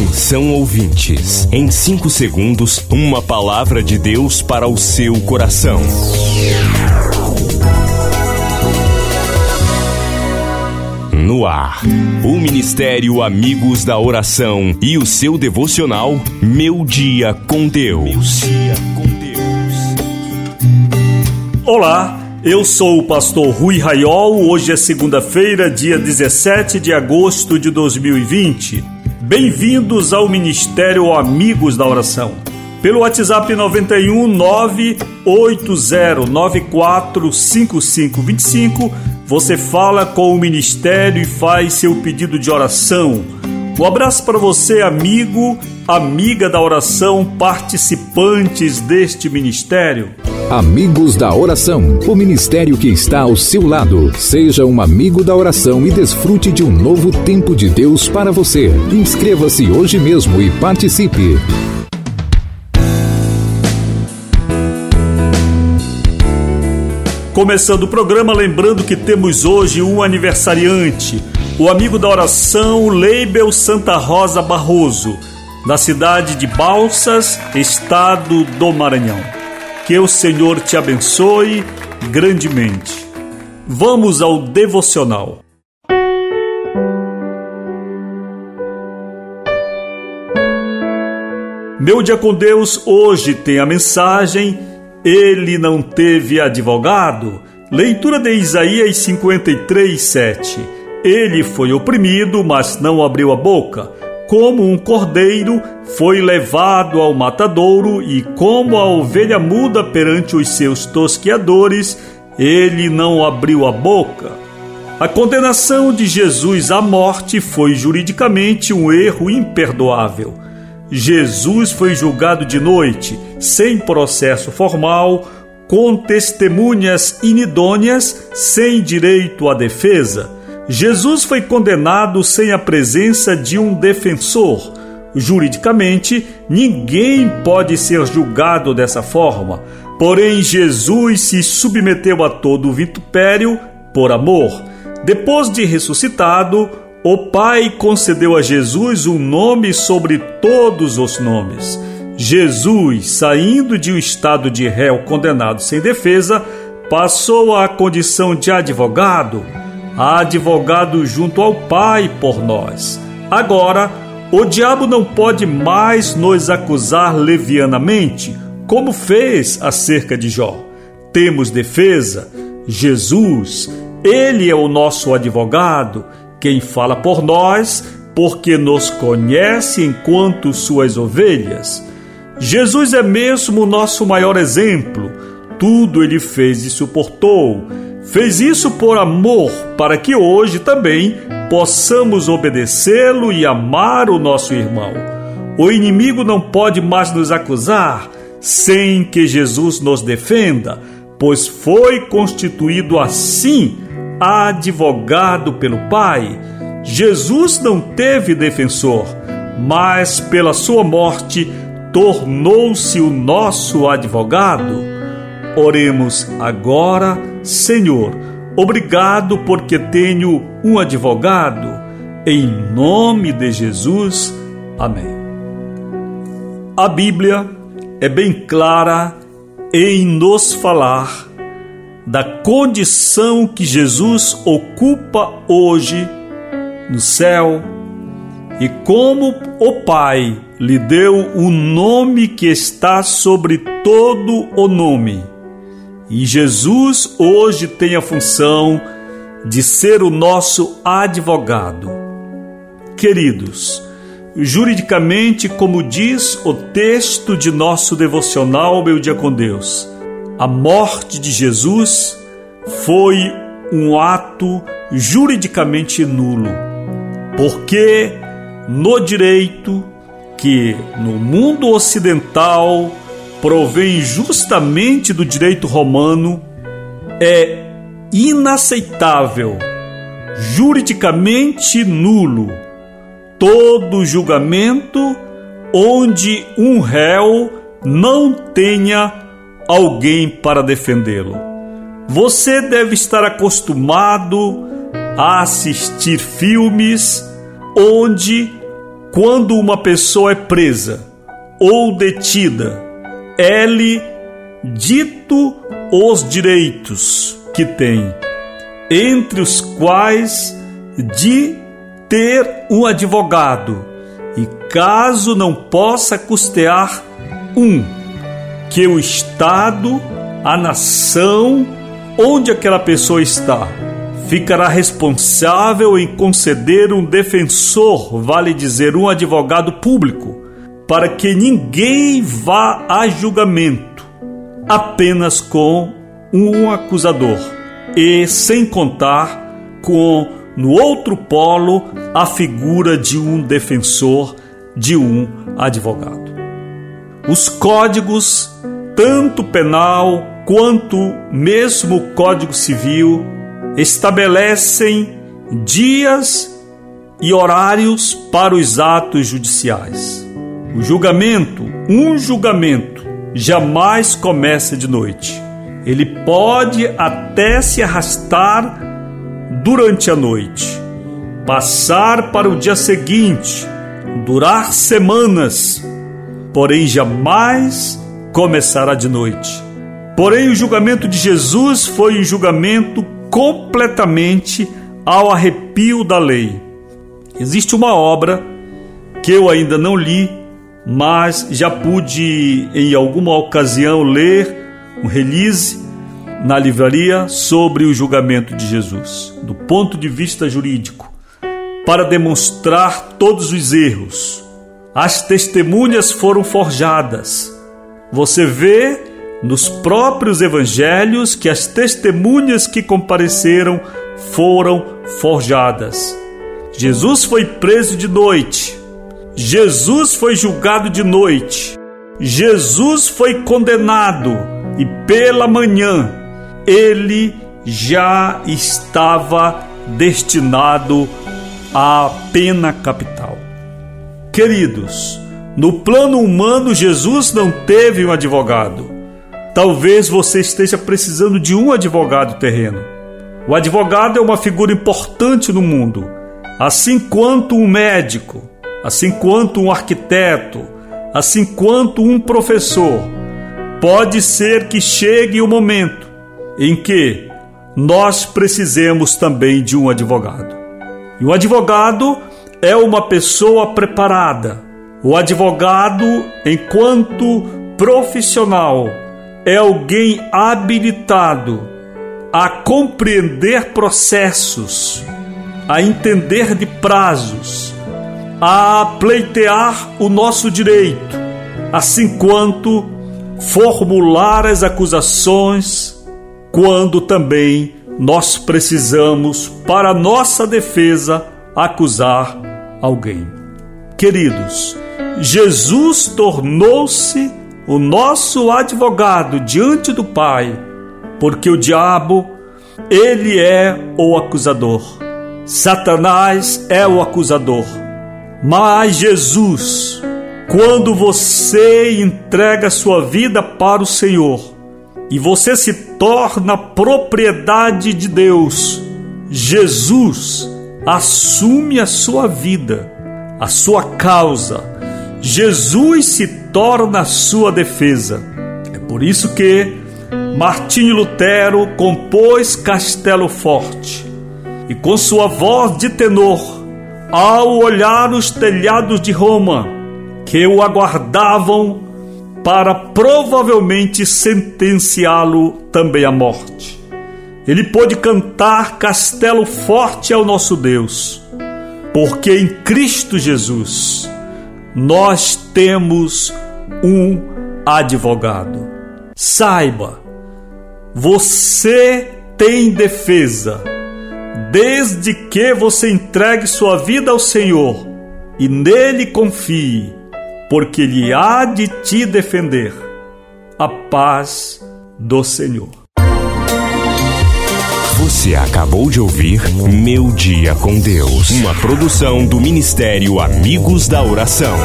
Atenção ouvintes, em 5 segundos, uma palavra de Deus para o seu coração. No ar, o Ministério Amigos da Oração e o seu devocional Meu Dia com Deus. Olá, eu sou o pastor Rui Raiol. Hoje é segunda-feira, dia 17 de agosto de 2020. Bem-vindos ao Ministério Amigos da Oração. Pelo WhatsApp 91 980945525, você fala com o Ministério e faz seu pedido de oração. Um abraço para você, amigo, amiga da oração, participantes deste ministério. Amigos da Oração, o ministério que está ao seu lado. Seja um amigo da oração e desfrute de um novo tempo de Deus para você. Inscreva-se hoje mesmo e participe. Começando o programa, lembrando que temos hoje um aniversariante, o amigo da oração Leibel Santa Rosa Barroso, da cidade de Balsas, estado do Maranhão. Que o Senhor te abençoe grandemente. Vamos ao devocional. Meu dia com Deus hoje tem a mensagem Ele não teve advogado. Leitura de Isaías 53, 7. Ele foi oprimido, mas não abriu a boca como um cordeiro foi levado ao matadouro e como a ovelha muda perante os seus tosqueadores, ele não abriu a boca. A condenação de Jesus à morte foi juridicamente um erro imperdoável. Jesus foi julgado de noite, sem processo formal, com testemunhas inidôneas, sem direito à defesa Jesus foi condenado sem a presença de um defensor. Juridicamente, ninguém pode ser julgado dessa forma. Porém, Jesus se submeteu a todo o vitupério por amor. Depois de ressuscitado, o Pai concedeu a Jesus um nome sobre todos os nomes. Jesus, saindo de um estado de réu condenado sem defesa, passou à condição de advogado advogado junto ao Pai por nós. Agora, o diabo não pode mais nos acusar levianamente, como fez acerca de Jó. Temos defesa, Jesus, ele é o nosso advogado, quem fala por nós, porque nos conhece enquanto suas ovelhas. Jesus é mesmo o nosso maior exemplo. Tudo ele fez e suportou Fez isso por amor, para que hoje também possamos obedecê-lo e amar o nosso irmão. O inimigo não pode mais nos acusar sem que Jesus nos defenda, pois foi constituído assim advogado pelo Pai. Jesus não teve defensor, mas pela sua morte tornou-se o nosso advogado. Oremos agora Senhor, obrigado porque tenho um advogado. Em nome de Jesus. Amém. A Bíblia é bem clara em nos falar da condição que Jesus ocupa hoje no céu e como o Pai lhe deu o nome que está sobre todo o nome e Jesus hoje tem a função de ser o nosso advogado. Queridos, juridicamente, como diz o texto de nosso devocional Meu Dia com Deus, a morte de Jesus foi um ato juridicamente nulo, porque no direito que no mundo ocidental provém justamente do direito romano, é inaceitável, juridicamente nulo, todo julgamento onde um réu não tenha alguém para defendê-lo. Você deve estar acostumado a assistir filmes onde quando uma pessoa é presa ou detida, é-lhe dito os direitos que tem, entre os quais de ter um advogado, e caso não possa custear um, que o Estado, a nação onde aquela pessoa está, ficará responsável em conceder um defensor, vale dizer, um advogado público, para que ninguém vá a julgamento, apenas com um acusador, e sem contar com, no outro polo, a figura de um defensor, de um advogado. Os códigos, tanto penal quanto mesmo o Código Civil, estabelecem dias e horários para os atos judiciais. O julgamento, um julgamento, jamais começa de noite. Ele pode até se arrastar durante a noite, passar para o dia seguinte, durar semanas, porém jamais começará de noite. Porém, o julgamento de Jesus foi um julgamento completamente ao arrepio da lei. Existe uma obra que eu ainda não li, mas já pude em alguma ocasião ler um release na livraria sobre o julgamento de Jesus, do ponto de vista jurídico, para demonstrar todos os erros. As testemunhas foram forjadas. Você vê nos próprios evangelhos que as testemunhas que compareceram foram forjadas. Jesus foi preso de noite. Jesus foi julgado de noite. Jesus foi condenado e pela manhã ele já estava destinado à pena capital. Queridos, no plano humano, Jesus não teve um advogado. Talvez você esteja precisando de um advogado terreno. O advogado é uma figura importante no mundo, assim quanto um médico, assim quanto um arquiteto, assim quanto um professor. Pode ser que chegue o momento em que nós precisemos também de um advogado. E o advogado é uma pessoa preparada. O advogado, enquanto profissional, é alguém habilitado a compreender processos, a entender de prazos, a pleitear o nosso direito, assim quanto formular as acusações quando também nós precisamos, para nossa defesa, acusar alguém. Queridos, Jesus tornou-se o nosso advogado diante do Pai, porque o diabo, ele é o acusador. Satanás é o acusador. Mas Jesus, quando você entrega sua vida para o Senhor e você se torna propriedade de Deus, Jesus assume a sua vida, a sua causa. Jesus se torna a sua defesa. É por isso que Martinho Lutero compôs Castelo Forte e com sua voz de tenor, ao olhar os telhados de Roma que o aguardavam para provavelmente sentenciá-lo também à morte. Ele pôde cantar Castelo Forte ao nosso Deus, porque em Cristo Jesus nós temos um advogado. Saiba, você tem defesa, desde que você entregue sua vida ao Senhor e nele confie, porque Ele há de te defender. A paz do Senhor. Você acabou de ouvir Meu Dia com Deus, uma produção do Ministério Amigos da Oração.